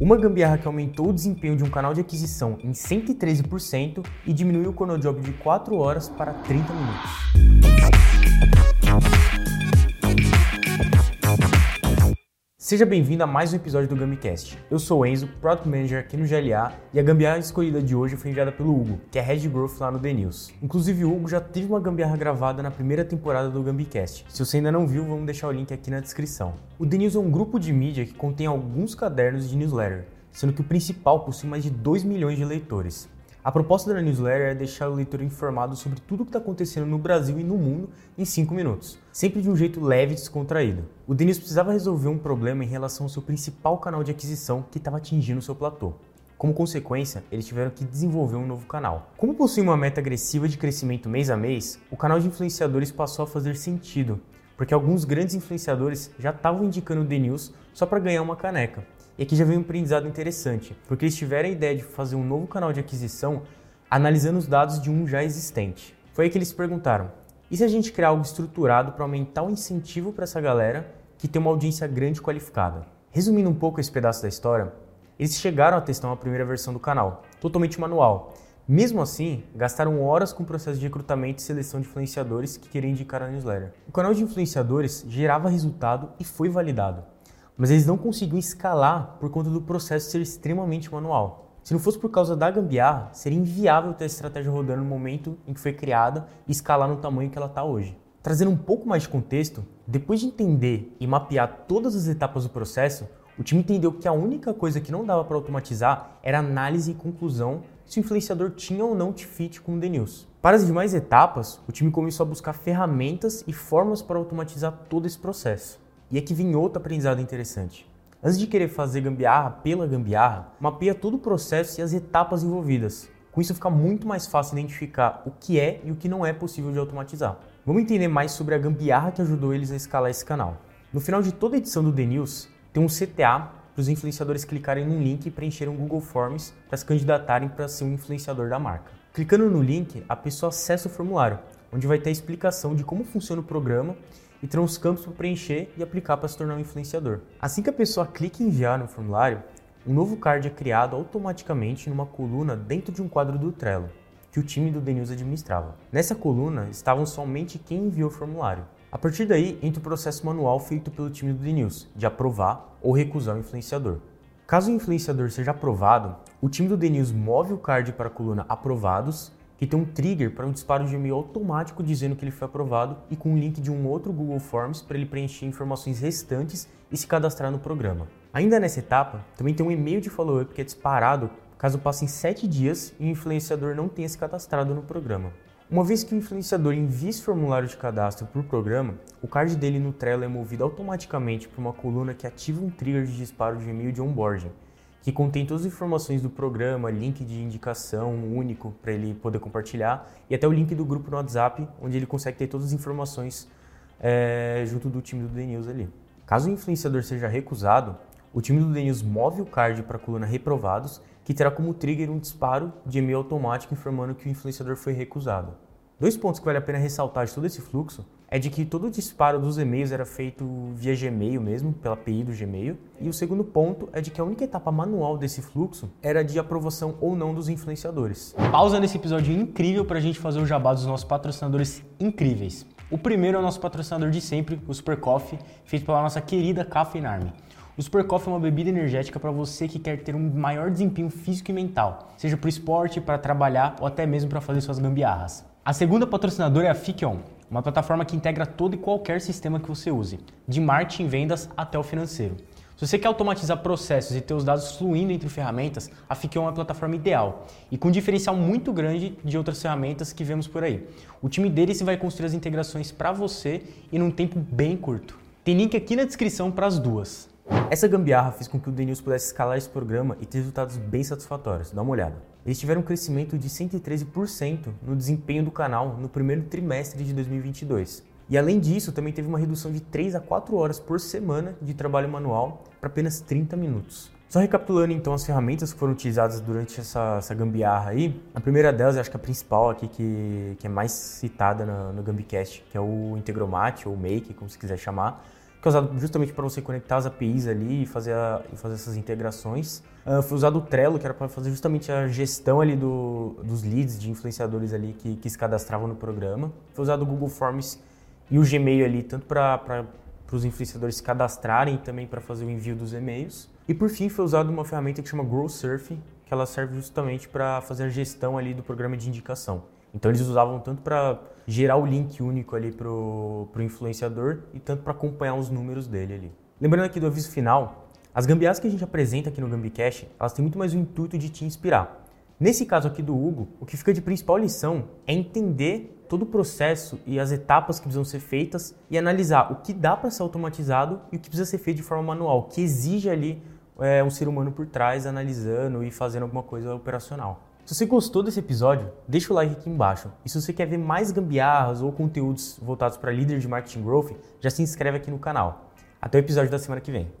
Uma gambiarra que aumentou o desempenho de um canal de aquisição em 113% e diminuiu o chronojob de 4 horas para 30 minutos. Seja bem-vindo a mais um episódio do GambiCast. Eu sou o Enzo, Product Manager aqui no GLA, e a gambiarra escolhida de hoje foi enviada pelo Hugo, que é Head Growth lá no The News. Inclusive, o Hugo já teve uma gambiarra gravada na primeira temporada do GambiCast. Se você ainda não viu, vamos deixar o link aqui na descrição. O The News é um grupo de mídia que contém alguns cadernos de newsletter, sendo que o principal possui mais de 2 milhões de leitores. A proposta da newsletter é deixar o leitor informado sobre tudo o que está acontecendo no Brasil e no mundo em 5 minutos, sempre de um jeito leve e descontraído. O Denis precisava resolver um problema em relação ao seu principal canal de aquisição que estava atingindo seu platô. Como consequência, eles tiveram que desenvolver um novo canal. Como possui uma meta agressiva de crescimento mês a mês, o canal de influenciadores passou a fazer sentido, porque alguns grandes influenciadores já estavam indicando o The News só para ganhar uma caneca. E aqui já vem um aprendizado interessante, porque eles tiveram a ideia de fazer um novo canal de aquisição analisando os dados de um já existente. Foi aí que eles perguntaram: e se a gente criar algo estruturado para aumentar o incentivo para essa galera que tem uma audiência grande e qualificada? Resumindo um pouco esse pedaço da história, eles chegaram a testar uma primeira versão do canal, totalmente manual. Mesmo assim, gastaram horas com o processo de recrutamento e seleção de influenciadores que queriam indicar a newsletter. O canal de influenciadores gerava resultado e foi validado mas eles não conseguiam escalar por conta do processo ser extremamente manual. Se não fosse por causa da gambiarra, seria inviável ter a estratégia rodando no momento em que foi criada e escalar no tamanho que ela está hoje. Trazendo um pouco mais de contexto, depois de entender e mapear todas as etapas do processo, o time entendeu que a única coisa que não dava para automatizar era análise e conclusão se o influenciador tinha ou não fit com o The News. Para as demais etapas, o time começou a buscar ferramentas e formas para automatizar todo esse processo. E aqui vem outro aprendizado interessante. Antes de querer fazer gambiarra pela gambiarra, mapeia todo o processo e as etapas envolvidas. Com isso fica muito mais fácil identificar o que é e o que não é possível de automatizar. Vamos entender mais sobre a gambiarra que ajudou eles a escalar esse canal. No final de toda edição do The News, tem um CTA para os influenciadores clicarem num link e preencherem um Google Forms para se candidatarem para ser um influenciador da marca. Clicando no link, a pessoa acessa o formulário, onde vai ter a explicação de como funciona o programa e terão os campos para preencher e aplicar para se tornar um influenciador. Assim que a pessoa clica em enviar no formulário, um novo card é criado automaticamente numa coluna dentro de um quadro do Trello, que o time do The News administrava. Nessa coluna estavam somente quem enviou o formulário. A partir daí, entra o processo manual feito pelo time do The News, de aprovar ou recusar o influenciador. Caso o influenciador seja aprovado, o time do The News move o card para a coluna Aprovados que tem um trigger para um disparo de e-mail automático dizendo que ele foi aprovado e com um link de um outro Google Forms para ele preencher informações restantes e se cadastrar no programa. Ainda nessa etapa, também tem um e-mail de follow-up que é disparado caso passem 7 dias e o influenciador não tenha se cadastrado no programa. Uma vez que o influenciador envia esse formulário de cadastro para o programa, o card dele no Trello é movido automaticamente para uma coluna que ativa um trigger de disparo de e-mail de onboarding, que contém todas as informações do programa, link de indicação único para ele poder compartilhar e até o link do grupo no WhatsApp, onde ele consegue ter todas as informações é, junto do time do The News ali. Caso o influenciador seja recusado, o time do The News move o card para a coluna reprovados, que terá como trigger um disparo de e-mail automático informando que o influenciador foi recusado. Dois pontos que vale a pena ressaltar de todo esse fluxo é de que todo o disparo dos e-mails era feito via Gmail mesmo, pela API do Gmail. E o segundo ponto é de que a única etapa manual desse fluxo era de aprovação ou não dos influenciadores. Pausa nesse episódio incrível para a gente fazer o jabá dos nossos patrocinadores incríveis. O primeiro é o nosso patrocinador de sempre, o Super Coffee, feito pela nossa querida Caffeine Army. O Super Coffee é uma bebida energética para você que quer ter um maior desempenho físico e mental, seja para o esporte, para trabalhar ou até mesmo para fazer suas gambiarras. A segunda patrocinadora é a Fikion, uma plataforma que integra todo e qualquer sistema que você use, de marketing, vendas até o financeiro. Se você quer automatizar processos e ter os dados fluindo entre ferramentas, a Fikion é uma plataforma ideal e com um diferencial muito grande de outras ferramentas que vemos por aí. O time deles vai construir as integrações para você e num tempo bem curto. Tem link aqui na descrição para as duas. Essa gambiarra fez com que o Denils pudesse escalar esse programa e ter resultados bem satisfatórios. Dá uma olhada. Eles tiveram um crescimento de 113% no desempenho do canal no primeiro trimestre de 2022. E além disso, também teve uma redução de 3 a 4 horas por semana de trabalho manual para apenas 30 minutos. Só recapitulando então as ferramentas que foram utilizadas durante essa, essa gambiarra aí, a primeira delas, acho que a principal aqui que, que é mais citada no, no Gambicast, que é o Integromat ou Make, como se quiser chamar, que é usado justamente para você conectar as APIs ali e fazer, a, e fazer essas integrações. Uh, foi usado o Trello, que era para fazer justamente a gestão ali do, dos leads de influenciadores ali que, que se cadastravam no programa. Foi usado o Google Forms e o Gmail ali, tanto para os influenciadores se cadastrarem e também para fazer o envio dos e-mails. E por fim foi usado uma ferramenta que chama GrowSurf, que ela serve justamente para fazer a gestão ali do programa de indicação. Então eles usavam tanto para gerar o link único ali para o influenciador e tanto para acompanhar os números dele ali. Lembrando aqui do aviso final, as gambiarras que a gente apresenta aqui no GambiCash, elas têm muito mais o intuito de te inspirar. Nesse caso aqui do Hugo, o que fica de principal lição é entender todo o processo e as etapas que precisam ser feitas e analisar o que dá para ser automatizado e o que precisa ser feito de forma manual, que exige ali é, um ser humano por trás analisando e fazendo alguma coisa operacional. Se você gostou desse episódio, deixa o like aqui embaixo. E se você quer ver mais gambiarras ou conteúdos voltados para líder de marketing growth, já se inscreve aqui no canal. Até o episódio da semana que vem.